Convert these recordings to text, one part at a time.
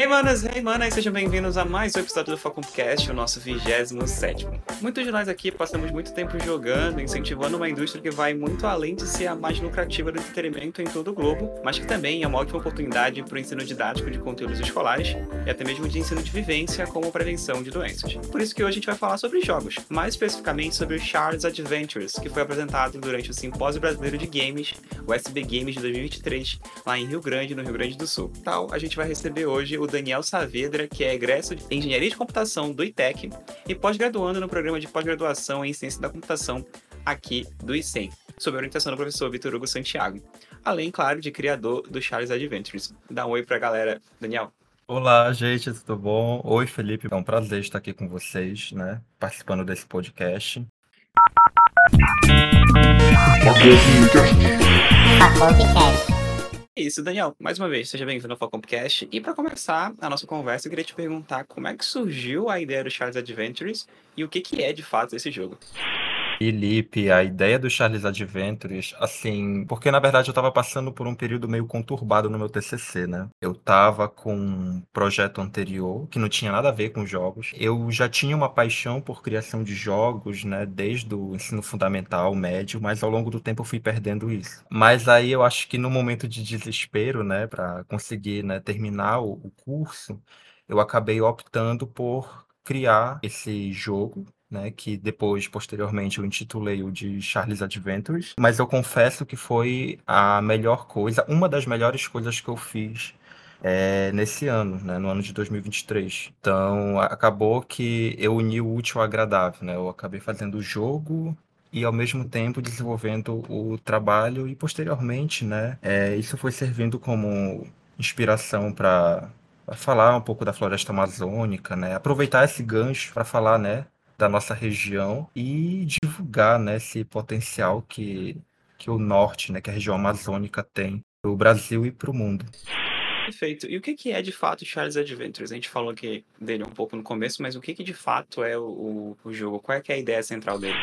Hey manas, hey manas, sejam bem-vindos a mais um episódio do Facumpcast, o nosso 27 Muitos de nós aqui passamos muito tempo jogando, incentivando uma indústria que vai muito além de ser a mais lucrativa do entretenimento em todo o globo, mas que também é uma ótima oportunidade para o ensino didático de conteúdos escolares e até mesmo de ensino de vivência como prevenção de doenças. Por isso que hoje a gente vai falar sobre jogos, mais especificamente sobre o Charles Adventures, que foi apresentado durante o Simpósio Brasileiro de Games, o SB Games de 2023, lá em Rio Grande, no Rio Grande do Sul. Tal, a gente vai receber hoje o Daniel Saavedra, que é egresso de Engenharia de Computação do ITEC e pós-graduando no programa de pós-graduação em Ciência da Computação aqui do ICEM, sob a orientação do professor Vitor Hugo Santiago. Além, claro, de criador do Charles Adventures. Dá um oi pra galera, Daniel. Olá, gente, tudo bom? Oi, Felipe, é um prazer estar aqui com vocês, né? Participando desse podcast. Podcast. É isso, Daniel. Mais uma vez, seja bem-vindo ao Falcompcast. E para começar a nossa conversa, eu queria te perguntar como é que surgiu a ideia do Charles Adventures e o que, que é de fato esse jogo. Felipe, a ideia do Charles Adventures, assim, porque na verdade eu estava passando por um período meio conturbado no meu TCC, né? Eu estava com um projeto anterior que não tinha nada a ver com jogos. Eu já tinha uma paixão por criação de jogos, né, desde o ensino fundamental, médio, mas ao longo do tempo eu fui perdendo isso. Mas aí eu acho que no momento de desespero, né, para conseguir, né, terminar o, o curso, eu acabei optando por criar esse jogo né, que depois, posteriormente, eu intitulei o de Charles Adventures, mas eu confesso que foi a melhor coisa, uma das melhores coisas que eu fiz é, nesse ano, né, no ano de 2023. Então, acabou que eu uni o útil ao agradável, né, eu acabei fazendo o jogo e ao mesmo tempo desenvolvendo o trabalho e posteriormente, né, é, isso foi servindo como inspiração para falar um pouco da floresta amazônica, né, aproveitar esse gancho para falar, né, da nossa região e divulgar né, esse potencial que, que o norte, né, que a região amazônica tem para o Brasil e para o mundo. Perfeito. E o que, que é de fato Charles Adventures? A gente falou que dele um pouco no começo, mas o que, que de fato é o, o jogo? Qual é, é a ideia central dele?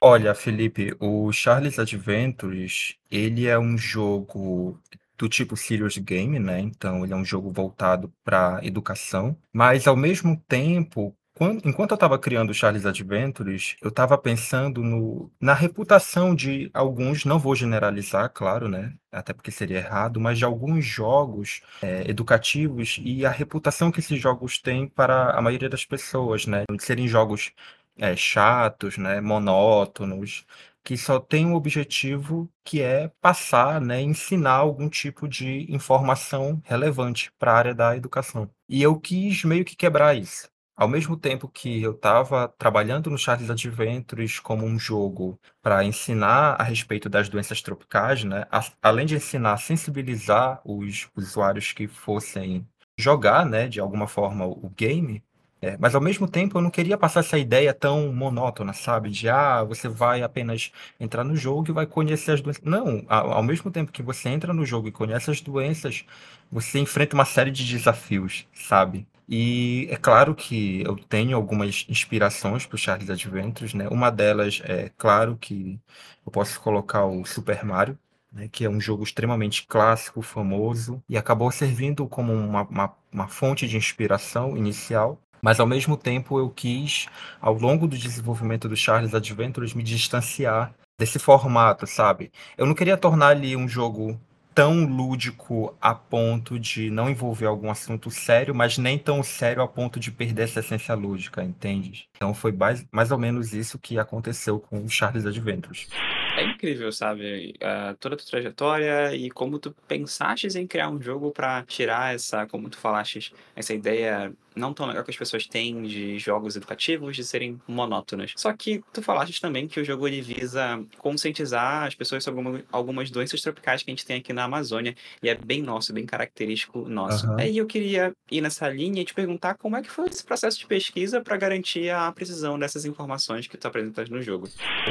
Olha, Felipe, o Charles Adventures, ele é um jogo do tipo serious game, né? Então, ele é um jogo voltado para educação, mas ao mesmo tempo quando, enquanto eu estava criando o Charles Adventures, eu estava pensando no, na reputação de alguns, não vou generalizar, claro, né? Até porque seria errado, mas de alguns jogos é, educativos e a reputação que esses jogos têm para a maioria das pessoas, né? De serem jogos é, chatos, né? Monótonos, que só tem um objetivo que é passar, né, ensinar algum tipo de informação relevante para a área da educação. E eu quis meio que quebrar isso. Ao mesmo tempo que eu estava trabalhando no Charles Adventures como um jogo para ensinar a respeito das doenças tropicais, né? além de ensinar, sensibilizar os usuários que fossem jogar, né, de alguma forma o game, é, mas ao mesmo tempo eu não queria passar essa ideia tão monótona, sabe? De ah, você vai apenas entrar no jogo e vai conhecer as doenças. Não, ao mesmo tempo que você entra no jogo e conhece as doenças, você enfrenta uma série de desafios, sabe? E é claro que eu tenho algumas inspirações para o Charles Adventures, né? Uma delas é claro que eu posso colocar o Super Mario, né? que é um jogo extremamente clássico, famoso, e acabou servindo como uma, uma, uma fonte de inspiração inicial. Mas ao mesmo tempo eu quis, ao longo do desenvolvimento do Charles Adventures, me distanciar desse formato, sabe? Eu não queria tornar ali um jogo tão lúdico a ponto de não envolver algum assunto sério, mas nem tão sério a ponto de perder essa essência lúdica, entende? Então foi mais, mais ou menos isso que aconteceu com o Charles Adventures. É incrível, sabe? Uh, toda a tua trajetória e como tu pensaste em criar um jogo para tirar essa, como tu falaste, essa ideia não tão legal que as pessoas têm de jogos educativos de serem monótonos. Só que tu falaste também que o jogo ele visa conscientizar as pessoas sobre algumas doenças tropicais que a gente tem aqui na Amazônia e é bem nosso, bem característico nosso. Uhum. Aí eu queria ir nessa linha e te perguntar como é que foi esse processo de pesquisa para garantir a precisão dessas informações que tu apresentas no jogo.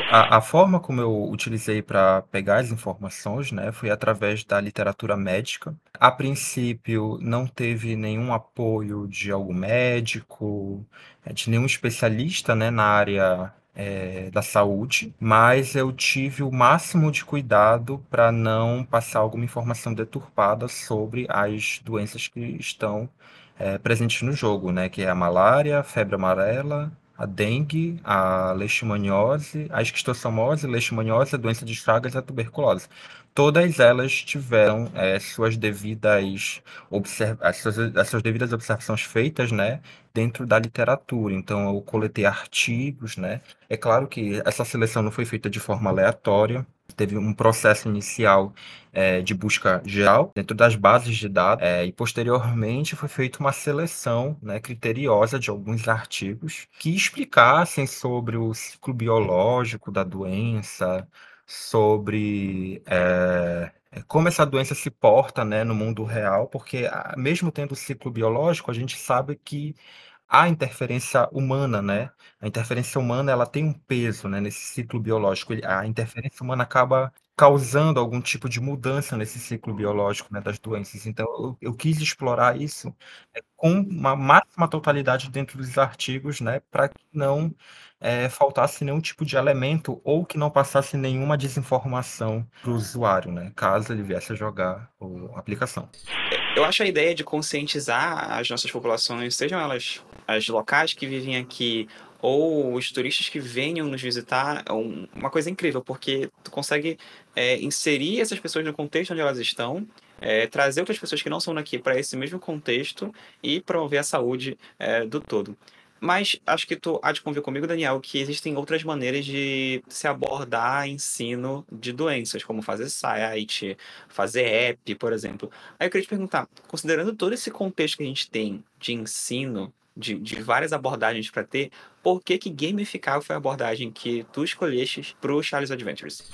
A, a forma como eu utilizei para pegar as informações, né, foi através da literatura médica. A princípio não teve nenhum apoio de algum médico, é, de nenhum especialista né, na área é, da saúde, mas eu tive o máximo de cuidado para não passar alguma informação deturpada sobre as doenças que estão é, presentes no jogo, né? Que é a malária, a febre amarela, a dengue, a leishmaniose, a esquistossomose, leishmaniose, a doença de Chagas e a tuberculose. Todas elas tiveram é, suas devidas as suas, as suas devidas observações feitas, né, dentro da literatura. Então, eu coletei artigos, né. É claro que essa seleção não foi feita de forma aleatória. Teve um processo inicial é, de busca geral dentro das bases de dados é, e posteriormente foi feita uma seleção né, criteriosa de alguns artigos que explicassem sobre o ciclo biológico da doença, sobre é, como essa doença se porta né, no mundo real, porque mesmo tendo o ciclo biológico, a gente sabe que há interferência humana, né? A interferência humana ela tem um peso né, nesse ciclo biológico. A interferência humana acaba causando algum tipo de mudança nesse ciclo biológico né, das doenças. Então, eu, eu quis explorar isso é, com uma máxima totalidade dentro dos artigos, né, para que não é, faltasse nenhum tipo de elemento ou que não passasse nenhuma desinformação para o usuário, né, caso ele viesse a jogar a aplicação. Eu acho a ideia de conscientizar as nossas populações, sejam elas as locais que vivem aqui ou os turistas que venham nos visitar é uma coisa incrível, porque tu consegue é, inserir essas pessoas no contexto onde elas estão, é, trazer outras pessoas que não são daqui para esse mesmo contexto e promover a saúde é, do todo. Mas acho que tu há de convir comigo, Daniel, que existem outras maneiras de se abordar ensino de doenças, como fazer site, fazer app, por exemplo. Aí eu queria te perguntar, considerando todo esse contexto que a gente tem de ensino, de, de várias abordagens para ter, por que que gamificar foi a abordagem que tu escolheste para o Charles Adventures?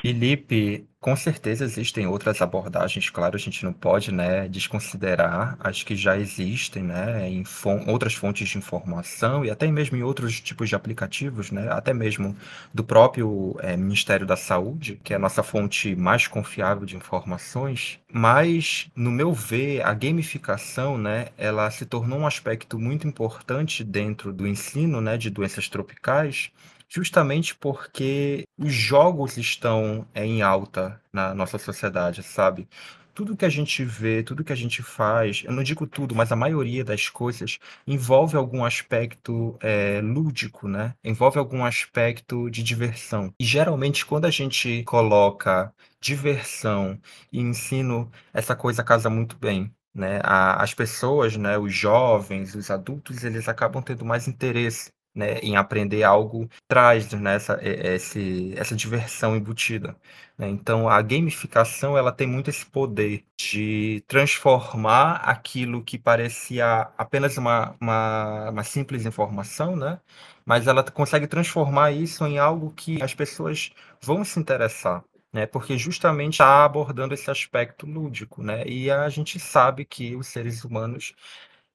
Felipe, com certeza existem outras abordagens, claro, a gente não pode, né, desconsiderar as que já existem, né, em fon outras fontes de informação e até mesmo em outros tipos de aplicativos, né, até mesmo do próprio é, Ministério da Saúde, que é a nossa fonte mais confiável de informações. Mas, no meu ver, a gamificação, né, ela se tornou um aspecto muito importante dentro do ensino, né, de doenças tropicais justamente porque os jogos estão é, em alta na nossa sociedade, sabe? Tudo que a gente vê, tudo que a gente faz, eu não digo tudo, mas a maioria das coisas envolve algum aspecto é, lúdico, né? Envolve algum aspecto de diversão. E geralmente, quando a gente coloca diversão e ensino, essa coisa casa muito bem. Né? as pessoas, né, os jovens, os adultos, eles acabam tendo mais interesse né, em aprender algo traz né, essa, esse, essa diversão embutida. Né? Então, a gamificação ela tem muito esse poder de transformar aquilo que parecia apenas uma, uma, uma simples informação, né? mas ela consegue transformar isso em algo que as pessoas vão se interessar. Né, porque justamente está abordando esse aspecto lúdico, né? E a gente sabe que os seres humanos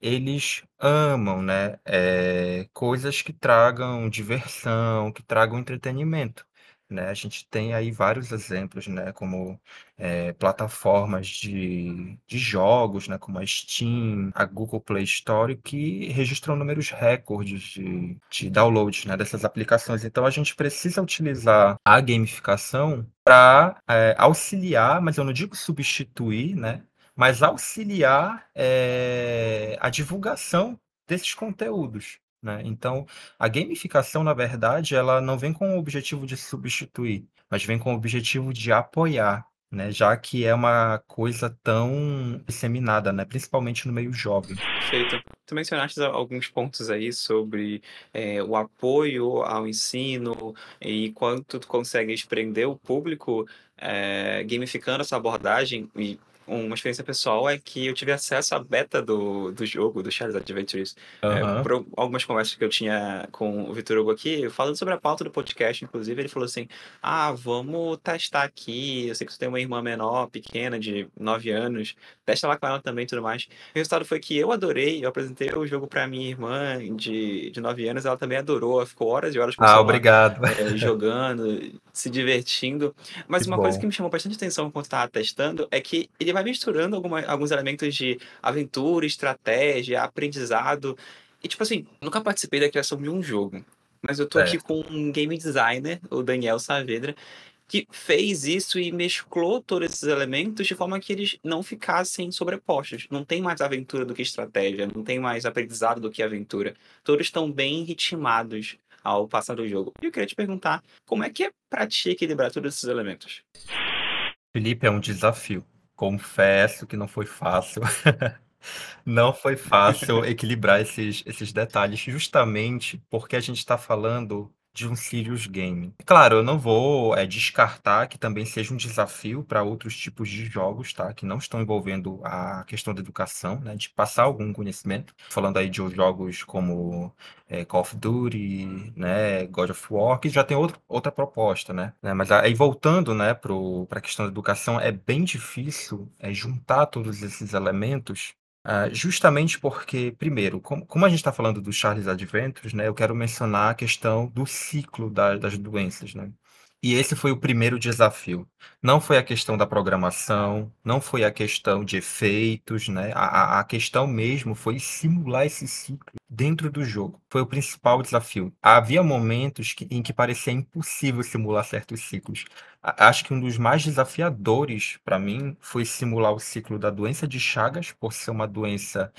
eles amam, né, eh, coisas que tragam diversão, que tragam entretenimento, né. A gente tem aí vários exemplos, né, como, eh, plataformas de de jogos, né, como a Steam, a Google Play Store, que registram números recordes de de downloads, né, dessas aplicações. Então a gente precisa utilizar a gamificação para eh, auxiliar, mas eu não digo substituir, né, mas auxiliar é, a divulgação desses conteúdos. Né? Então, a gamificação, na verdade, ela não vem com o objetivo de substituir, mas vem com o objetivo de apoiar, né? já que é uma coisa tão disseminada, né? principalmente no meio jovem. Perfeito. Tu mencionaste alguns pontos aí sobre é, o apoio ao ensino e quanto tu consegues prender o público é, gamificando essa abordagem e uma experiência pessoal é que eu tive acesso à beta do, do jogo, do Charles Adventures, uhum. é, por algumas conversas que eu tinha com o Vitor Hugo aqui, falando sobre a pauta do podcast, inclusive, ele falou assim, ah, vamos testar aqui, eu sei que você tem uma irmã menor, pequena, de 9 anos, testa lá com ela também e tudo mais. O resultado foi que eu adorei, eu apresentei o jogo para minha irmã de, de 9 anos, ela também adorou, ela ficou horas e horas com Ah, obrigado. É, jogando, se divertindo. Mas que uma bom. coisa que me chamou bastante atenção enquanto estava testando é que ele vai vai misturando alguma, alguns elementos de aventura, estratégia, aprendizado. E, tipo assim, nunca participei da criação de um jogo. Mas eu tô é. aqui com um game designer, o Daniel Saavedra, que fez isso e mesclou todos esses elementos de forma que eles não ficassem sobrepostos. Não tem mais aventura do que estratégia, não tem mais aprendizado do que aventura. Todos estão bem ritmados ao passar do jogo. E eu queria te perguntar, como é que é pra ti equilibrar todos esses elementos? Felipe, é um desafio. Confesso que não foi fácil. Não foi fácil equilibrar esses, esses detalhes, justamente porque a gente está falando de um serious game. Claro, eu não vou é, descartar que também seja um desafio para outros tipos de jogos, tá? Que não estão envolvendo a questão da educação, né? De passar algum conhecimento. Falando aí de jogos como é, Call of Duty, né? God of War, que já tem outro, outra proposta, né? né? Mas aí voltando, né, para a questão da educação, é bem difícil é, juntar todos esses elementos Uh, justamente porque, primeiro, como, como a gente está falando do Charles Adventures, né, eu quero mencionar a questão do ciclo da, das doenças, né? E esse foi o primeiro desafio. Não foi a questão da programação, não foi a questão de efeitos, né? A, a questão mesmo foi simular esse ciclo dentro do jogo. Foi o principal desafio. Havia momentos que, em que parecia impossível simular certos ciclos. Acho que um dos mais desafiadores para mim foi simular o ciclo da doença de Chagas, por ser uma doença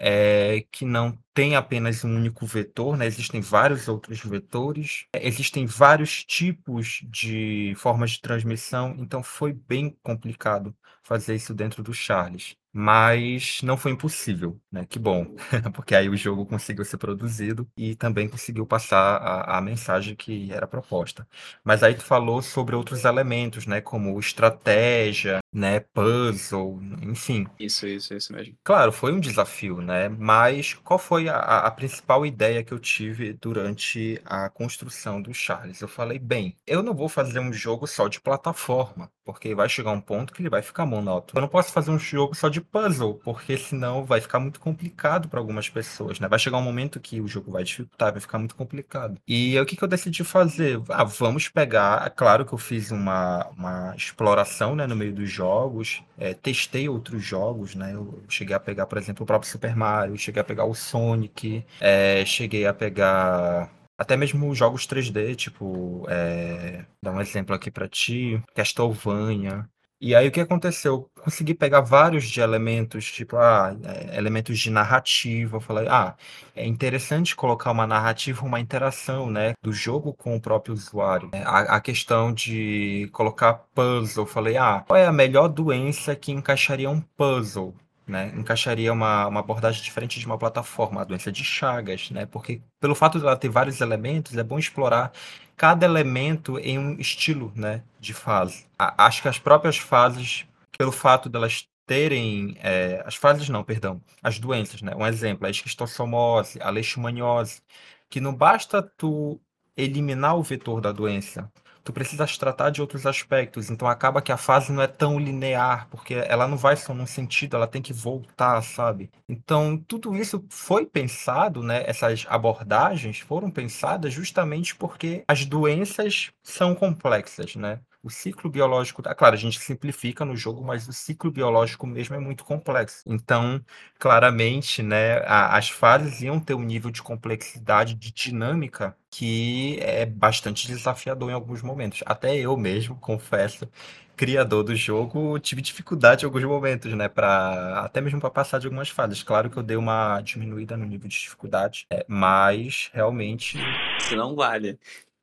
é, que não tem apenas um único vetor, né? existem vários outros vetores, existem vários tipos de formas de transmissão, então foi bem complicado fazer isso dentro do Charles. Mas não foi impossível, né? Que bom, porque aí o jogo conseguiu ser produzido e também conseguiu passar a, a mensagem que era proposta. Mas aí tu falou sobre outros elementos, né? Como estratégia, né? Puzzle, enfim. Isso, isso, isso mesmo. Claro, foi um desafio, né? Mas qual foi a, a principal ideia que eu tive durante a construção do Charles? Eu falei, bem, eu não vou fazer um jogo só de plataforma, porque vai chegar um ponto que ele vai ficar monótono. Eu não posso fazer um jogo só de puzzle, porque senão vai ficar muito complicado para algumas pessoas, né? Vai chegar um momento que o jogo vai dificultar, vai ficar muito complicado. E o que, que eu decidi fazer? Ah, vamos pegar. É claro que eu fiz uma, uma exploração né, no meio dos jogos, é, testei outros jogos, né? Eu cheguei a pegar, por exemplo, o próprio Super Mario, cheguei a pegar o Sonic, é, cheguei a pegar até mesmo jogos 3D, tipo, é, dar um exemplo aqui para ti, Castlevania. E aí o que aconteceu? Consegui pegar vários de elementos, tipo, ah, é, elementos de narrativa. Eu falei, ah, é interessante colocar uma narrativa, uma interação, né, do jogo com o próprio usuário. É, a, a questão de colocar puzzle, eu falei, ah, qual é a melhor doença que encaixaria um puzzle? Né, encaixaria uma, uma abordagem diferente de uma plataforma, a doença de Chagas, né? Porque pelo fato de ela ter vários elementos, é bom explorar cada elemento em um estilo né, de fase. A, acho que as próprias fases, pelo fato delas terem. É, as fases não, perdão. As doenças, né? Um exemplo, a esquistossomose, a leishmaniose, que não basta tu eliminar o vetor da doença, tu precisas tratar de outros aspectos. Então acaba que a fase não é tão linear, porque ela não vai só num sentido, ela tem que voltar, sabe? Então tudo isso foi pensado, né? Essas abordagens foram pensadas justamente porque as doenças são complexas, né? O ciclo biológico, claro, a gente simplifica no jogo, mas o ciclo biológico mesmo é muito complexo. Então, claramente, né, a, as fases iam ter um nível de complexidade, de dinâmica que é bastante desafiador em alguns momentos. Até eu mesmo, confesso, criador do jogo, tive dificuldade em alguns momentos, né, para até mesmo para passar de algumas fases. Claro que eu dei uma diminuída no nível de dificuldade, é, mas realmente isso não vale.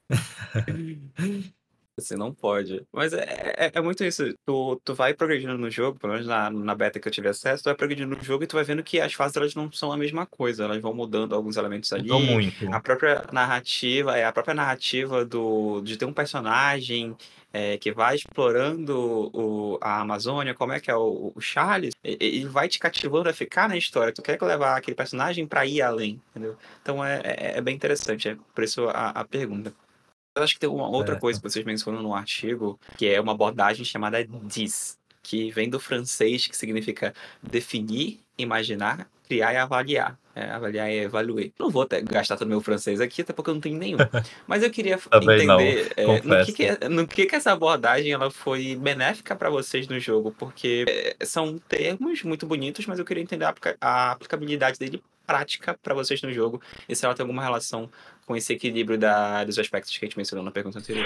Você não pode. Mas é, é, é muito isso. Tu, tu vai progredindo no jogo, pelo menos na, na beta que eu tive acesso, tu vai progredindo no jogo e tu vai vendo que as fases elas não são a mesma coisa. Elas vão mudando alguns elementos ali. Mudou muito. A própria narrativa, é a própria narrativa do, de ter um personagem é, que vai explorando o, a Amazônia, como é que é o, o Charles, ele vai te cativando a ficar na história. Tu quer levar aquele personagem para ir além, entendeu? Então é, é, é, bem interessante, é por isso a, a pergunta. Eu acho que tem uma outra é. coisa que vocês mencionam no artigo, que é uma abordagem chamada DIS, que vem do francês, que significa definir, imaginar, criar e avaliar. É, avaliar e evaluar. Não vou ter, gastar todo o meu francês aqui, até porque eu não tenho nenhum. Mas eu queria entender é, no, que, que, é, no que, que essa abordagem ela foi benéfica para vocês no jogo, porque é, são termos muito bonitos, mas eu queria entender a, a aplicabilidade dele prática para vocês no jogo e se ela tem alguma relação com esse equilíbrio da, dos aspectos que a gente mencionou na pergunta anterior.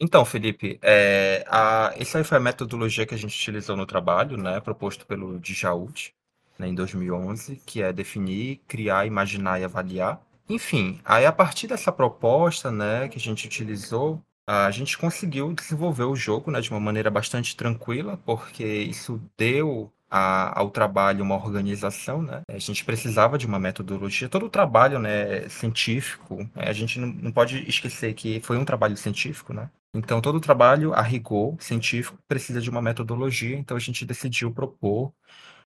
Então, Felipe, é, a, essa aí foi a metodologia que a gente utilizou no trabalho, né, proposto pelo Djaud, né, em 2011, que é definir, criar, imaginar e avaliar. Enfim, aí a partir dessa proposta, né, que a gente utilizou, a gente conseguiu desenvolver o jogo, né, de uma maneira bastante tranquila, porque isso deu a, ao trabalho uma organização, né? A gente precisava de uma metodologia. Todo o trabalho, né, científico, né, a gente não, não pode esquecer que foi um trabalho científico, né? Então, todo o trabalho a rigor científico precisa de uma metodologia, então a gente decidiu propor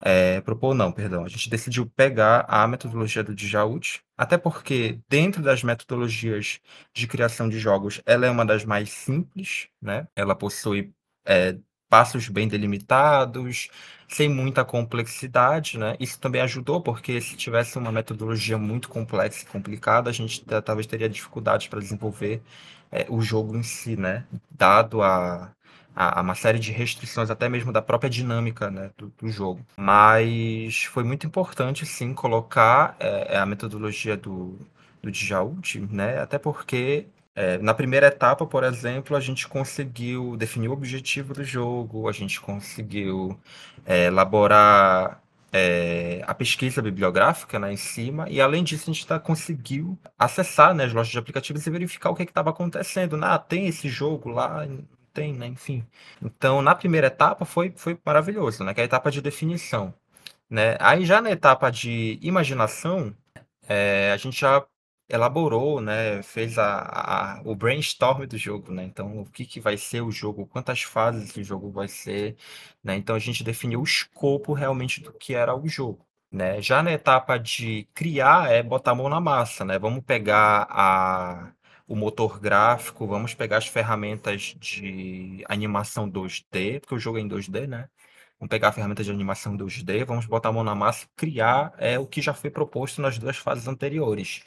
é, propor não, perdão. A gente decidiu pegar a metodologia do Djaud, até porque dentro das metodologias de criação de jogos, ela é uma das mais simples, né? Ela possui é, passos bem delimitados, sem muita complexidade, né? Isso também ajudou, porque se tivesse uma metodologia muito complexa e complicada, a gente talvez teria dificuldades para desenvolver é, o jogo em si, né? Dado a a, uma série de restrições, até mesmo da própria dinâmica né, do, do jogo. Mas foi muito importante, sim, colocar é, a metodologia do, do né? Até porque é, na primeira etapa, por exemplo, a gente conseguiu definir o objetivo do jogo, a gente conseguiu é, elaborar é, a pesquisa bibliográfica né, em cima, e além disso, a gente tá, conseguiu acessar né, as lojas de aplicativos e verificar o que estava acontecendo. Ah, tem esse jogo lá, tem, né? Enfim. Então, na primeira etapa foi, foi maravilhoso, né? Que é a etapa de definição, né? Aí já na etapa de imaginação, é, a gente já elaborou, né? Fez a, a, o brainstorm do jogo, né? Então, o que, que vai ser o jogo, quantas fases o jogo vai ser, né? Então, a gente definiu o escopo realmente do que era o jogo. Né? Já na etapa de criar é botar a mão na massa, né? Vamos pegar a, o motor gráfico, vamos pegar as ferramentas de animação 2D, porque o jogo é em 2D, né? Vamos pegar a ferramenta de animação 2D, vamos botar a mão na massa e criar é, o que já foi proposto nas duas fases anteriores.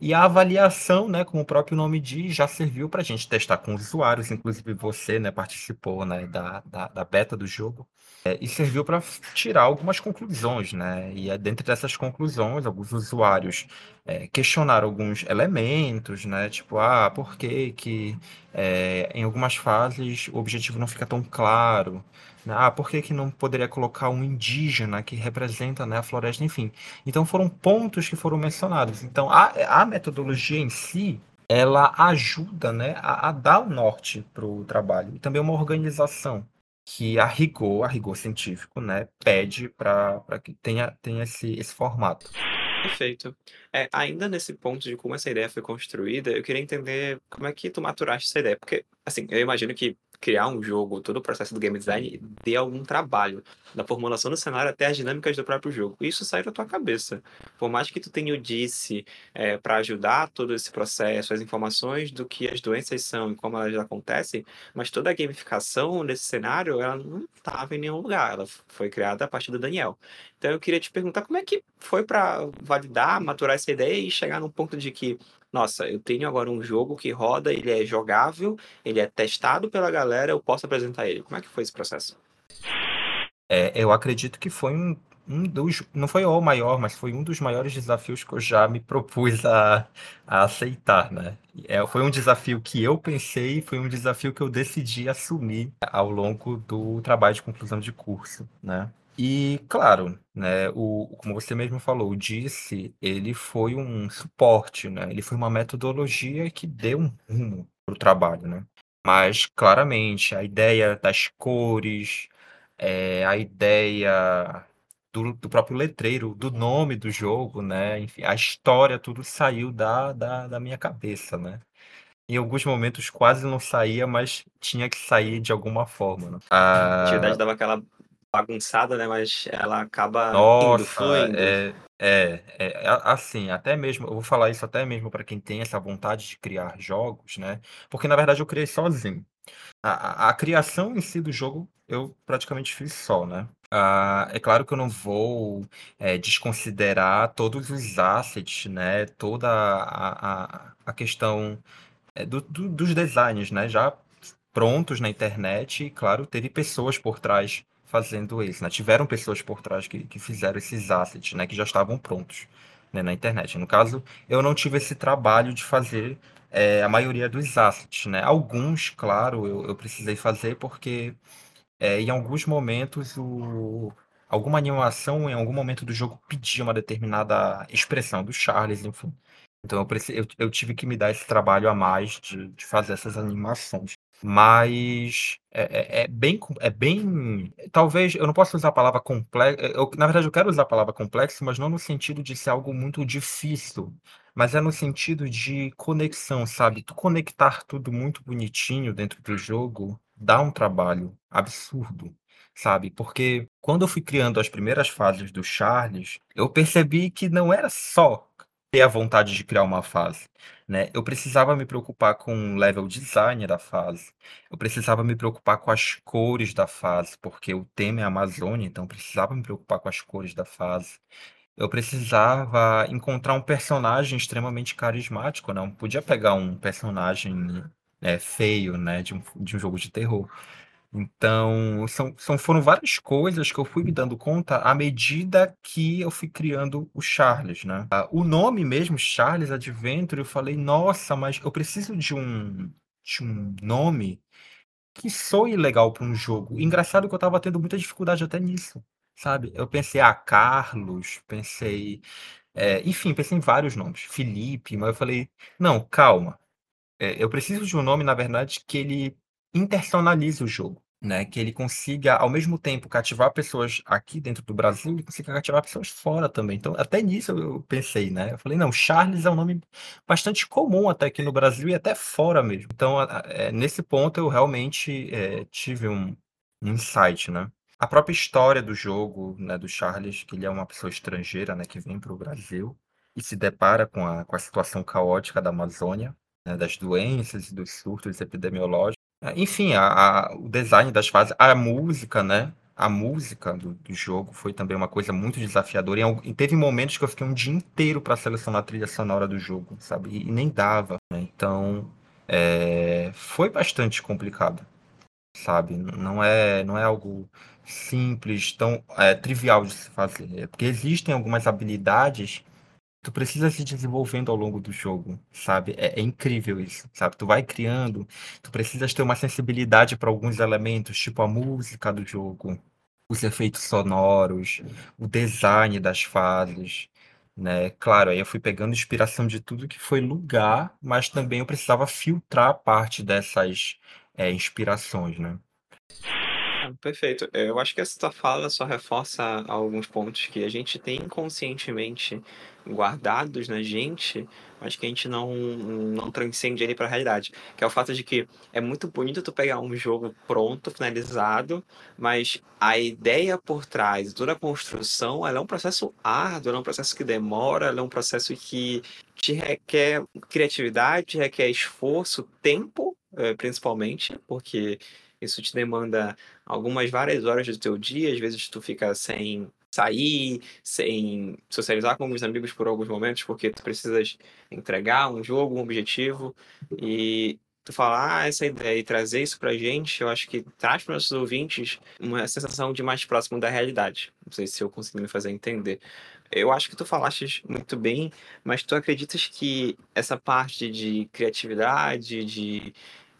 E a avaliação, né, como o próprio nome diz, já serviu para a gente testar com usuários, inclusive você né, participou né, da, da, da beta do jogo. É, e serviu para tirar algumas conclusões, né? E é dentro dessas conclusões, alguns usuários é, questionaram alguns elementos, né? Tipo, ah, por que que é, em algumas fases o objetivo não fica tão claro? Né? Ah, por que que não poderia colocar um indígena que representa né, a floresta? Enfim, então foram pontos que foram mencionados. Então, a, a metodologia em si, ela ajuda né, a, a dar o norte para o trabalho e também uma organização que a rigor, a rigor científico, né, pede para que tenha, tenha esse, esse formato. Perfeito. É, ainda nesse ponto de como essa ideia foi construída, eu queria entender como é que tu maturaste essa ideia. Porque, assim, eu imagino que criar um jogo, todo o processo do game design, dê algum trabalho, da formulação do cenário até as dinâmicas do próprio jogo. Isso sai da tua cabeça. Por mais que tu tenha o disse é, para ajudar todo esse processo, as informações do que as doenças são e como elas acontecem, mas toda a gamificação desse cenário, ela não estava em nenhum lugar. Ela foi criada a partir do Daniel. Então eu queria te perguntar como é que foi para validar, maturar essa ideia e chegar num ponto de que nossa, eu tenho agora um jogo que roda, ele é jogável, ele é testado pela galera, eu posso apresentar ele. Como é que foi esse processo? É, eu acredito que foi um, um dos, não foi o maior, mas foi um dos maiores desafios que eu já me propus a, a aceitar, né? É, foi um desafio que eu pensei, foi um desafio que eu decidi assumir ao longo do trabalho de conclusão de curso, né? E, claro, né, o, como você mesmo falou, o Disse, ele foi um suporte, né? Ele foi uma metodologia que deu um rumo para o trabalho, né? Mas, claramente, a ideia das cores, é, a ideia do, do próprio letreiro, do nome do jogo, né? Enfim, a história, tudo saiu da, da, da minha cabeça, né? Em alguns momentos quase não saía, mas tinha que sair de alguma forma. Né? A atividade dava aquela bagunçada, né? Mas ela acaba Nossa, indo, fluindo. É, é, é, assim, até mesmo, eu vou falar isso até mesmo para quem tem essa vontade de criar jogos, né? Porque na verdade eu criei sozinho. A, a, a criação em si do jogo eu praticamente fiz só, né? Ah, é claro que eu não vou é, desconsiderar todos os assets, né? Toda a, a, a questão é, do, do, dos designs, né? Já prontos na internet e, claro, teve pessoas por trás fazendo isso, né? Tiveram pessoas por trás que, que fizeram esses assets, né? Que já estavam prontos. né, na internet. No caso, eu não tive esse trabalho de fazer é, a maioria dos assets, né? Alguns, claro, eu, eu precisei fazer porque é, em alguns momentos o, alguma animação em algum momento do jogo pedia uma determinada expressão do Charles, enfim. Então eu, eu, eu tive que me dar esse trabalho a mais de, de fazer essas animações. Mas é, é, é, bem, é bem. Talvez eu não posso usar a palavra complexo. Eu, na verdade, eu quero usar a palavra complexo, mas não no sentido de ser algo muito difícil, mas é no sentido de conexão, sabe? Tu conectar tudo muito bonitinho dentro do jogo dá um trabalho absurdo, sabe? Porque quando eu fui criando as primeiras fases do Charles, eu percebi que não era só ter a vontade de criar uma fase, né? Eu precisava me preocupar com o level design da fase. Eu precisava me preocupar com as cores da fase, porque o tema é Amazônia, então eu precisava me preocupar com as cores da fase. Eu precisava encontrar um personagem extremamente carismático, não podia pegar um personagem é, feio, né, de um, de um jogo de terror. Então, são, são, foram várias coisas que eu fui me dando conta à medida que eu fui criando o Charles, né? Ah, o nome mesmo, Charles Adventure, eu falei, nossa, mas eu preciso de um, de um nome que soe legal para um jogo. Engraçado que eu estava tendo muita dificuldade até nisso, sabe? Eu pensei, ah, Carlos, pensei, é, enfim, pensei em vários nomes, Felipe, mas eu falei, não, calma. É, eu preciso de um nome, na verdade, que ele internacionalize o jogo né? Que ele consiga, ao mesmo tempo, cativar pessoas aqui dentro do Brasil e consiga cativar pessoas fora também. Então, até nisso eu pensei, né? Eu falei, não, Charles é um nome bastante comum até aqui no Brasil e até fora mesmo. Então, é, nesse ponto, eu realmente é, tive um, um insight, né? A própria história do jogo, né, do Charles, que ele é uma pessoa estrangeira, né, que vem para o Brasil e se depara com a, com a situação caótica da Amazônia, né, das doenças dos surtos epidemiológicos, enfim, a, a, o design das fases, a música, né? A música do, do jogo foi também uma coisa muito desafiadora. E, teve momentos que eu fiquei um dia inteiro para selecionar a trilha sonora do jogo, sabe? E, e nem dava. Né? Então, é, foi bastante complicado, sabe? Não é, não é algo simples, tão é, trivial de se fazer. É porque existem algumas habilidades tu precisa se desenvolvendo ao longo do jogo, sabe? É, é, incrível isso, sabe? Tu vai criando, tu precisas ter uma sensibilidade para alguns elementos, tipo a música do jogo, os efeitos sonoros, o design das fases, né? Claro, aí eu fui pegando inspiração de tudo que foi lugar, mas também eu precisava filtrar parte dessas é, inspirações, né? Perfeito. Eu acho que essa tua fala só reforça alguns pontos que a gente tem inconscientemente guardados na gente, mas que a gente não, não transcende ele para a realidade. Que é o fato de que é muito bonito tu pegar um jogo pronto, finalizado, mas a ideia por trás, toda a construção, ela é um processo árduo, ela é um processo que demora, ela é um processo que te requer criatividade, te requer esforço, tempo, eh, principalmente, porque isso te demanda algumas várias horas do teu dia, às vezes tu fica sem sair, sem socializar com alguns amigos por alguns momentos, porque tu precisas entregar um jogo, um objetivo, e tu falar ah, essa ideia e trazer isso pra gente, eu acho que traz para nossos ouvintes uma sensação de mais próximo da realidade. Não sei se eu consegui me fazer entender. Eu acho que tu falaste muito bem, mas tu acreditas que essa parte de criatividade, de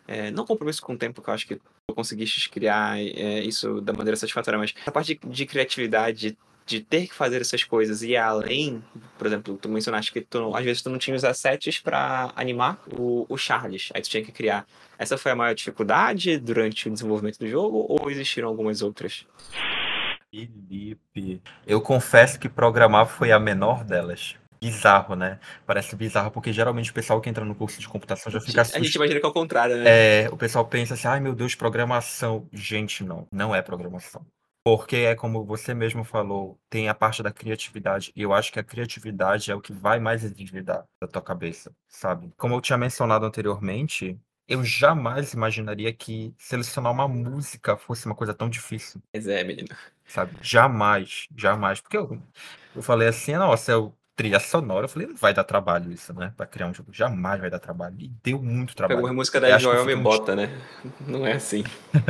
é, não compromisso com o tempo, que eu acho que conseguiste criar é, isso da maneira satisfatória, mas a parte de, de criatividade, de ter que fazer essas coisas e além, por exemplo, tu mencionaste que tu, às vezes tu não tinha os assets para animar o, o Charles, aí tu tinha que criar. Essa foi a maior dificuldade durante o desenvolvimento do jogo ou existiram algumas outras? Felipe, eu confesso que programar foi a menor delas bizarro, né? Parece bizarro, porque geralmente o pessoal que entra no curso de computação já fica assustado. A gente imagina que é o contrário, né? É, o pessoal pensa assim, ai meu Deus, programação. Gente, não, não é programação. Porque é como você mesmo falou, tem a parte da criatividade. E eu acho que a criatividade é o que vai mais exigir da, da tua cabeça, sabe? Como eu tinha mencionado anteriormente, eu jamais imaginaria que selecionar uma música fosse uma coisa tão difícil. Mas é, menino. Sabe? Jamais, jamais. Porque eu, eu falei assim, nossa, eu trilha sonora. Eu falei, não vai dar trabalho isso, né? Pra criar um jogo. Jamais vai dar trabalho. E deu muito trabalho. Pegou a música da Joel Me Bota, né? Não é assim.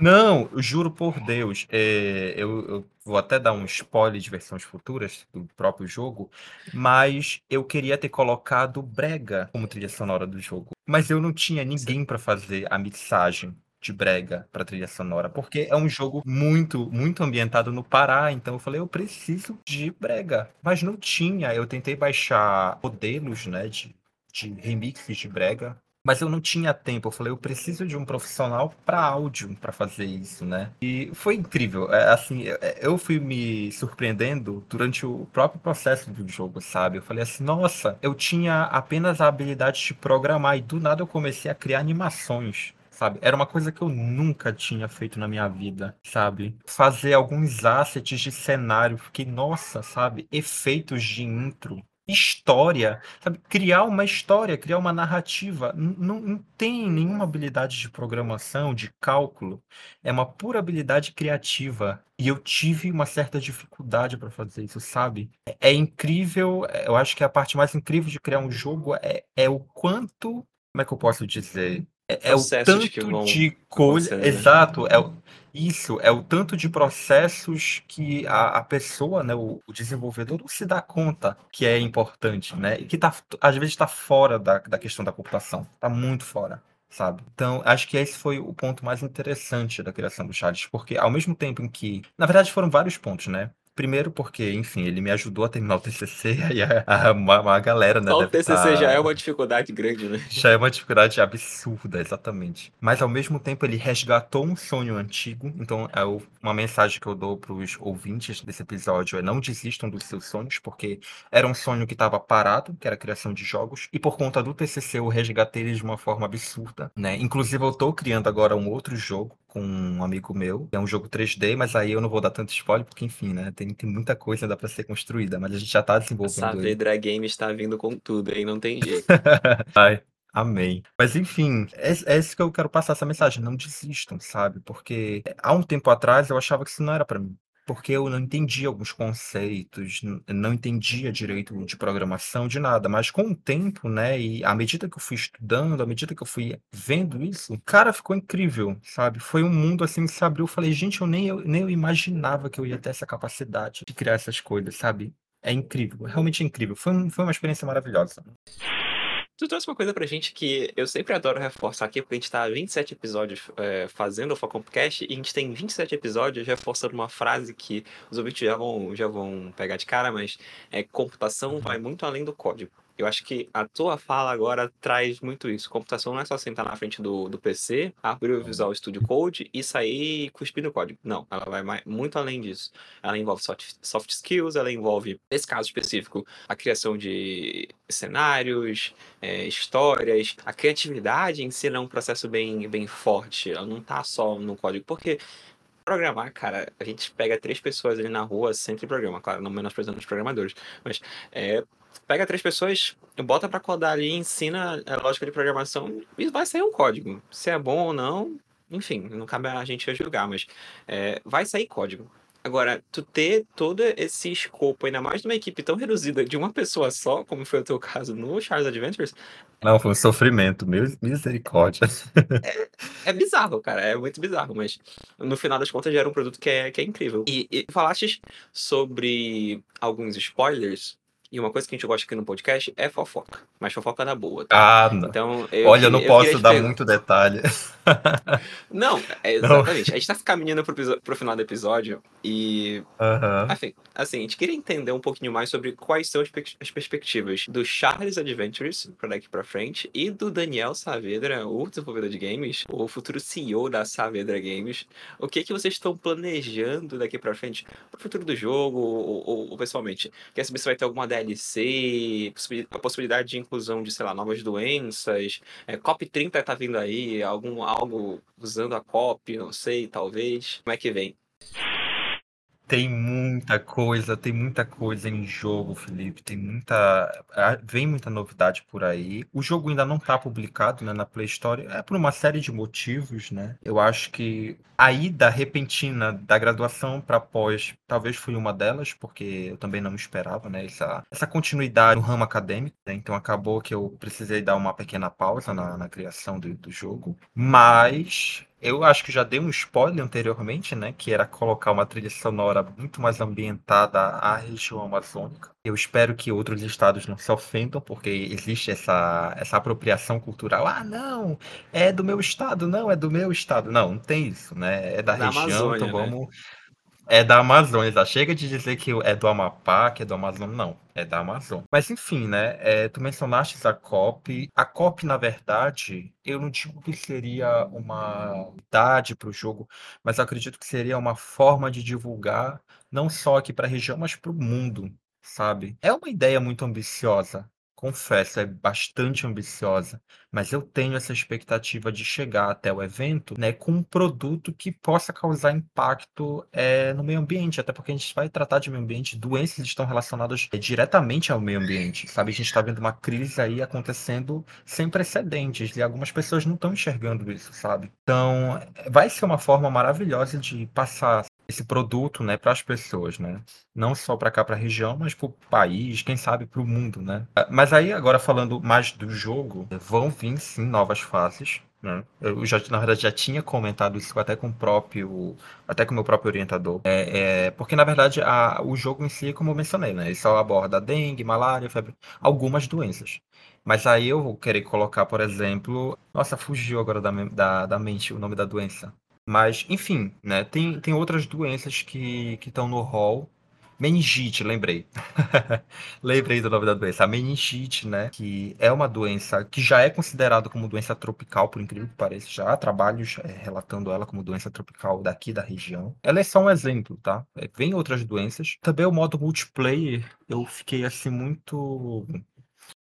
Não, juro por Deus, é, eu, eu, vou até dar um spoiler de versões futuras do próprio jogo, mas eu queria ter colocado Brega como trilha sonora do jogo. Mas eu não tinha ninguém para fazer a mixagem de brega para trilha sonora, porque é um jogo muito, muito ambientado no Pará, então eu falei, eu preciso de brega, mas não tinha. Eu tentei baixar modelos, né, de, de remixes de brega, mas eu não tinha tempo. Eu falei, eu preciso de um profissional para áudio para fazer isso, né? E foi incrível. É, assim, é, eu fui me surpreendendo durante o próprio processo do jogo, sabe? Eu falei assim, nossa, eu tinha apenas a habilidade de programar e do nada eu comecei a criar animações. Sabe? Era uma coisa que eu nunca tinha feito na minha vida, sabe? Fazer alguns assets de cenário, fiquei, nossa, sabe? Efeitos de intro, história, sabe? Criar uma história, criar uma narrativa. Não, não tem nenhuma habilidade de programação, de cálculo. É uma pura habilidade criativa. E eu tive uma certa dificuldade para fazer isso, sabe? É, é, incrível, eu acho que a parte mais incrível de criar um jogo é, é o quanto. Como é que eu posso dizer? É, é o tanto de coisa. Né? Exato, é o, isso, é o tanto de processos que a, a pessoa, né, o, o, desenvolvedor, não se dá conta que é importante, né? E que tá, às vezes está fora da, da questão da computação. Está muito fora. Sabe? Então, acho que esse foi o ponto mais interessante da criação do Charles, porque ao mesmo tempo em que, na verdade, foram vários pontos, né? Primeiro porque, enfim, ele me ajudou a terminar o TCC e a, a, uma, uma galera, né? O TCC tá... já é uma dificuldade grande, né? Já é uma dificuldade absurda, exatamente. Mas, ao mesmo tempo, ele resgatou um sonho antigo. Então, é uma mensagem que eu dou para os ouvintes desse episódio é não desistam dos seus sonhos, porque era um sonho que estava parado, que era a criação de jogos. E por conta do TCC, eu resgatei ele de uma forma absurda, né? Inclusive, eu estou criando agora um outro jogo com um amigo meu. É um jogo 3D, mas aí eu não vou dar tanto spoiler, porque, enfim, né? Tem tem muita coisa ainda para ser construída, mas a gente já tá desenvolvendo. A Saavedra Games está vindo com tudo, aí não tem jeito. Ai, Amém. Mas enfim, é, é isso que eu quero passar essa mensagem. Não desistam, sabe? Porque há um tempo atrás eu achava que isso não era para mim porque eu não entendia alguns conceitos, não entendia direito de programação, de nada. Mas com o tempo, né, e à medida que eu fui estudando, à medida que eu fui vendo isso, cara, ficou incrível, sabe? Foi um mundo assim que se abriu. Eu falei, gente, eu nem, eu, nem eu imaginava que eu ia ter essa capacidade de criar essas coisas, sabe? É incrível, realmente incrível. Foi, foi uma experiência maravilhosa. Tu trouxe uma coisa pra gente que eu sempre adoro reforçar aqui, porque a gente tá 27 episódios é, fazendo o Focompcast e a gente tem 27 episódios reforçando uma frase que os ouvintes já vão, já vão pegar de cara, mas é computação vai muito além do código. Eu acho que a tua fala agora traz muito isso. Computação não é só sentar na frente do, do PC, abrir o Visual Studio Code e sair cuspindo código. Não, ela vai mais, muito além disso. Ela envolve soft, soft skills, ela envolve, nesse caso específico, a criação de cenários, é, histórias. A criatividade em si é um processo bem, bem forte. Ela não está só no código, porque programar, cara, a gente pega três pessoas ali na rua, sempre programa, claro, não menosprezando os programadores, mas é, pega três pessoas, bota para codar ali, ensina a lógica de programação e vai sair um código. Se é bom ou não, enfim, não cabe a gente julgar, mas é, vai sair código. Agora, tu ter todo esse escopo, ainda mais numa equipe tão reduzida de uma pessoa só, como foi o teu caso no Charles Adventures. Não, foi um sofrimento, misericórdia. É, é bizarro, cara, é muito bizarro, mas no final das contas já era um produto que é, que é incrível. E, e falaste sobre alguns spoilers e uma coisa que a gente gosta aqui no podcast é fofoca. Mas fofoca na boa. Tá? Ah, não. Então, eu, Olha, eu não eu posso dar muito detalhe. não, é exatamente. Não. A gente tá caminhando pro, pro final do episódio e. Uhum. Enfim, assim, a gente queria entender um pouquinho mais sobre quais são as, as perspectivas do Charles Adventures para daqui pra frente e do Daniel Saavedra, o desenvolvedor de games, o futuro CEO da Saavedra Games. O que que vocês estão planejando daqui pra frente pro futuro do jogo ou, ou, ou pessoalmente? Quer saber se vai ter alguma DLC, a possibilidade de inclusão de, sei lá, novas doenças. É, COP30 tá vindo aí, algum, algo usando a COP, não sei, talvez. Como é que vem? Tem muita coisa, tem muita coisa em jogo, Felipe. Tem muita. Vem muita novidade por aí. O jogo ainda não está publicado, né, na Play Store. É por uma série de motivos, né? Eu acho que a ida repentina da graduação para pós talvez foi uma delas, porque eu também não esperava, né? Essa, essa continuidade no ramo acadêmico. né, Então acabou que eu precisei dar uma pequena pausa na, na criação do, do jogo. Mas. Eu acho que já dei um spoiler anteriormente, né? Que era colocar uma trilha sonora muito mais ambientada à região amazônica. Eu espero que outros estados não se ofendam, porque existe essa, essa apropriação cultural. Ah, não, é do meu estado, não, é do meu estado. Não, não tem isso, né? É da, Da região, Amazônia, então né? vamos. É da Amazônia, já chega de dizer que é do Amapá, que é do Amazonas, não, é da Amazônia. Mas enfim, né, é, tu mencionaste a COP. A COP, na verdade, eu não digo que seria uma idade para o jogo, mas acredito que seria uma forma de divulgar, não só aqui para a região, mas para o mundo, sabe? É uma ideia muito ambiciosa, confesso, é bastante ambiciosa, mas eu tenho essa expectativa de chegar até o evento, né, com um produto que possa causar impacto é, no meio ambiente, até porque a gente vai tratar de meio ambiente, doenças estão relacionadas é, diretamente ao meio ambiente, sabe? A gente está vendo uma crise aí acontecendo sem precedentes e algumas pessoas não estão enxergando isso, sabe? Então, vai ser uma forma maravilhosa de passar esse produto, né, para as pessoas, né? Não só para cá, para a região, mas para o país, quem sabe para o mundo, né? Mas aí, agora falando mais do jogo, vão vir sim novas fases. Né? Eu já, na verdade, já tinha comentado isso até com o próprio, até com meu próprio orientador. É, é, porque, na verdade, a, o jogo em si, como eu mencionei, né? Ele só aborda dengue, malária, febre, algumas doenças. Mas aí eu vou querer colocar, por exemplo. Nossa, fugiu agora da, da, da mente o nome da doença. Mas, enfim, né? Tem, tem outras doenças que estão no hall. Meningite, lembrei. Lembrei do nome da doença. A meningite, né? Que é uma doença que já é considerada como doença tropical, por incrível que pareça. Já há trabalhos é, relatando ela como doença tropical daqui da região. Ela é só um exemplo, tá? É, vem outras doenças. Também o modo multiplayer, eu fiquei assim muito.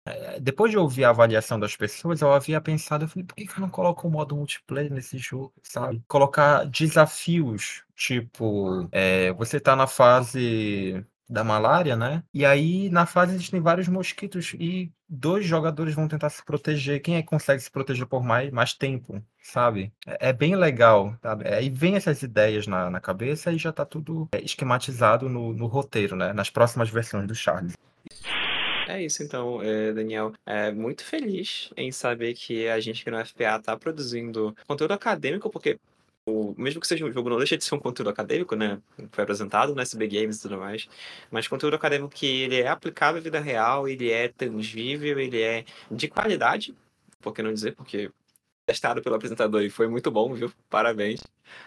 É, Depois de ouvir a avaliação das pessoas, eu havia pensado, eu falei, por que que eu não coloco o modo multiplayer nesse jogo, sabe? Colocar desafios, tipo, é, você tá na fase da malária, né? E aí na fase existem vários mosquitos e dois jogadores vão tentar se proteger. Quem é que consegue se proteger por mais, mais tempo, sabe? É, é bem legal, sabe? Aí vem essas ideias na, na cabeça e já tá tudo é, esquematizado no, no roteiro, né? Nas próximas versões do Charles. É isso então, eh, Daniel. É muito feliz em saber que a gente aqui no FPA tá produzindo conteúdo acadêmico, porque o, mesmo que seja um jogo, não deixa de ser um conteúdo acadêmico, né? Foi apresentado no SB Games e tudo mais. Mas conteúdo acadêmico que ele é aplicável à vida real, ele é tangível, ele é de qualidade, por que não dizer? Porque testado pelo apresentador e foi muito bom, viu? Parabéns.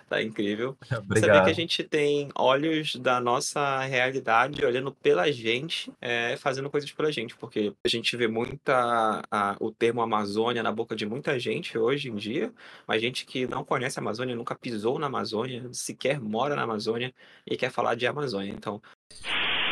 Tá incrível. Saber que a Obrigado. gente tem olhos da nossa realidade olhando pela gente, é, fazendo coisas pela gente, porque a gente vê muita a- o termo Amazônia na boca de muita gente hoje em dia, mas gente que não conhece a Amazônia, nunca pisou na Amazônia, sequer mora na Amazônia e quer falar de Amazônia. Então,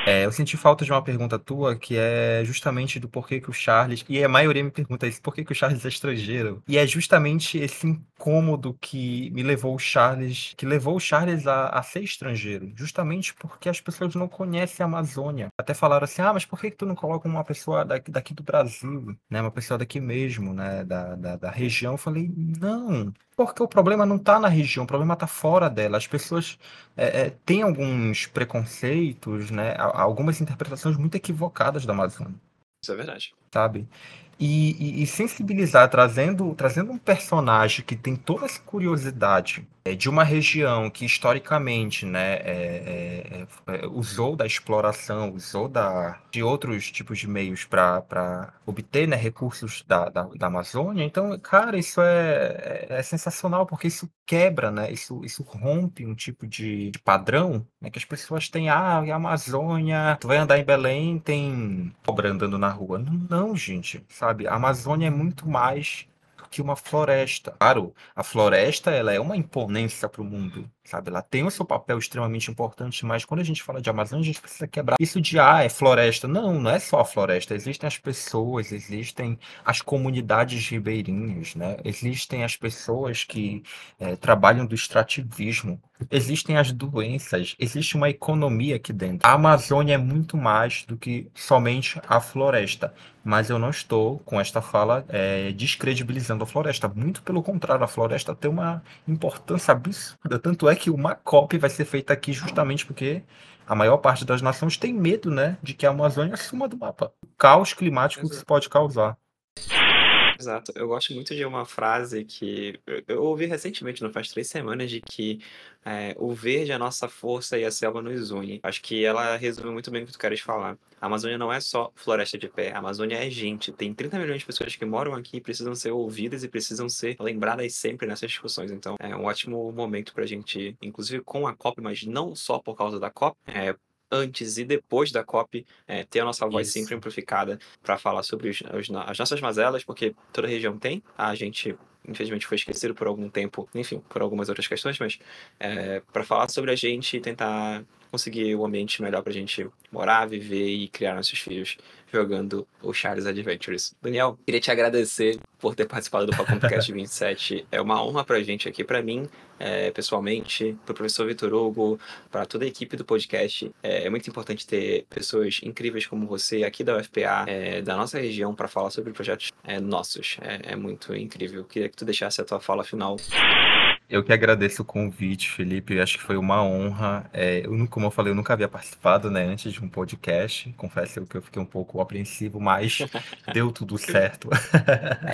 É, eu senti falta de uma pergunta tua, que é justamente do porquê que o Charles, e a maioria me pergunta isso, por que que o Charles é estrangeiro? E é justamente esse incômodo que me levou o Charles, que levou o Charles a, a ser estrangeiro, justamente porque as pessoas não conhecem a Amazônia. Até falaram assim, ah, mas por que que tu não coloca uma pessoa daqui, daqui do Brasil, né, uma pessoa daqui mesmo, né, da, da, da região? Eu falei, não, porque o problema não está na região, o problema está fora dela. As pessoas é, é, têm alguns preconceitos, né? Algumas interpretações muito equivocadas da Amazônia, isso é verdade. sabe? E, e- e sensibilizar, trazendo, trazendo um personagem que tem toda essa curiosidade de uma região que historicamente, né, é, é, é, usou da exploração, usou da, de outros tipos de meios para obter, né, recursos da, da, da Amazônia. Então, cara, isso é, é, é sensacional porque isso quebra, né? Isso, isso rompe um tipo de, de padrão, né, que as pessoas têm, ah, e a Amazônia, tu vai andar em Belém, tem cobra andando na rua. Não, não, gente, sabe? A Amazônia é muito mais que uma floresta. Claro, a floresta ela é uma imponência para o mundo, sabe? Ela tem o seu papel extremamente importante, mas quando a gente fala de Amazônia, a gente precisa quebrar isso de, ah, é floresta. Não, não é só a floresta. Existem as pessoas, existem as comunidades ribeirinhas, né? Existem as pessoas que é, trabalham do extrativismo. Existem as doenças, existe uma economia aqui dentro. A Amazônia é muito mais do que somente a floresta. Mas eu não estou, com esta fala, é, descredibilizando a floresta. Muito pelo contrário, a floresta tem uma importância absurda. Tanto é que uma COP vai ser feita aqui justamente porque a maior parte das nações tem medo né, de que a Amazônia suma do mapa. O caos climático que isso pode causar. Exato. Eu gosto muito de uma frase que eu ouvi recentemente, não faz três semanas, de que é, o verde é a nossa força e a selva nos une. Acho que ela resume muito bem o que tu queres falar. A Amazônia não é só floresta de pé, a Amazônia é gente. Tem 30 milhões de pessoas que moram aqui e precisam ser ouvidas e precisam ser lembradas sempre nessas discussões. Então, é um ótimo momento para a gente, inclusive com a COP, mas não só por causa da COP, é, antes e depois da COP, é, ter a nossa voz Isso. sempre amplificada para falar sobre os, os, as nossas mazelas, porque toda região tem. A gente, infelizmente, foi esquecido por algum tempo, enfim, por algumas outras questões, mas é, para falar sobre a gente e tentar conseguir um ambiente melhor para a gente morar, viver e criar nossos filhos jogando o Charles Adventures. Daniel, queria te agradecer por ter participado do Podcast 27. É uma honra para a gente aqui, para mim, é, pessoalmente, para o professor Vitor Hugo, para toda a equipe do podcast. É, é, muito importante ter pessoas incríveis como você aqui da UFPA, é, da nossa região, para falar sobre projetos é, nossos. É, é muito incrível. Queria que tu deixasse a tua fala final. Eu que agradeço o convite, Felipe. Acho que foi uma honra. É, eu, como eu falei, eu nunca havia participado, né, antes de um podcast. Confesso que eu fiquei um pouco apreensivo, mas deu tudo certo.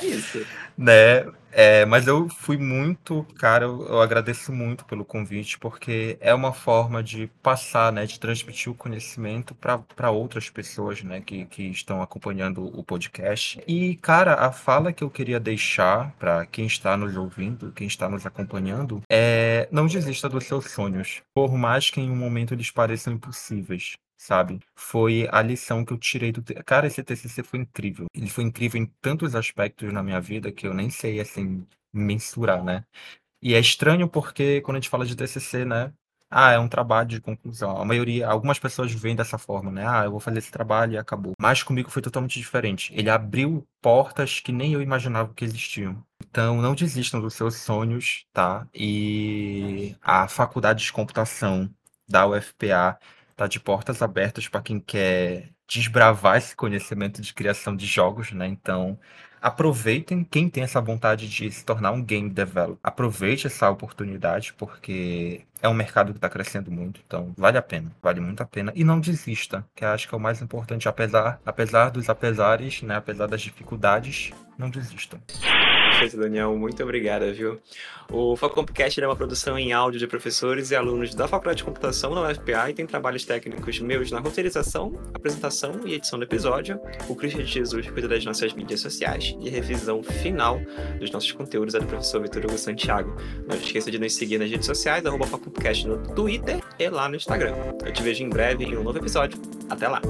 É isso. né? É, mas eu fui muito, cara, eu, eu agradeço muito pelo convite, porque é uma forma de passar, né, de transmitir o conhecimento para outras pessoas, né, que, que estão acompanhando o podcast. E, cara, a fala que eu queria deixar para quem está nos ouvindo, quem está nos acompanhando, é não desista dos seus sonhos, por mais que em um momento eles pareçam impossíveis sabe? Foi a lição que eu tirei do. Cara, esse TCC foi incrível. Ele foi incrível em tantos aspectos na minha vida que eu nem sei, assim, mensurar, né? E é estranho porque quando a gente fala de TCC, né? Ah, é um trabalho de conclusão. A maioria, algumas pessoas veem dessa forma, né? Ah, eu vou fazer esse trabalho e acabou. Mas comigo foi totalmente diferente. Ele abriu portas que nem eu imaginava que existiam. Então, não desistam dos seus sonhos, tá? E a faculdade de computação da UFPA tá de portas abertas para quem quer desbravar esse conhecimento de criação de jogos, né? Então, aproveitem quem tem essa vontade de se tornar um game developer. Aproveite essa oportunidade porque é um mercado que está crescendo muito, então vale a pena, vale muito a pena e não desista, que acho que é o mais importante, apesar, apesar dos apesares, né, apesar das dificuldades, não desistam. Perfeito, Daniel. Muito obrigada, viu? O Facompcast é uma produção em áudio de professores e alunos da Faculdade de Computação da UFPA e tem trabalhos técnicos meus na roteirização, apresentação e edição do episódio. O Christian Jesus cuida das nossas mídias sociais e a revisão final dos nossos conteúdos é do professor Vitor Hugo Santiago. Não esqueça de nos seguir nas redes sociais, arroba Facompcast no Twitter e lá no Instagram. Eu te vejo em breve em um novo episódio. Até lá!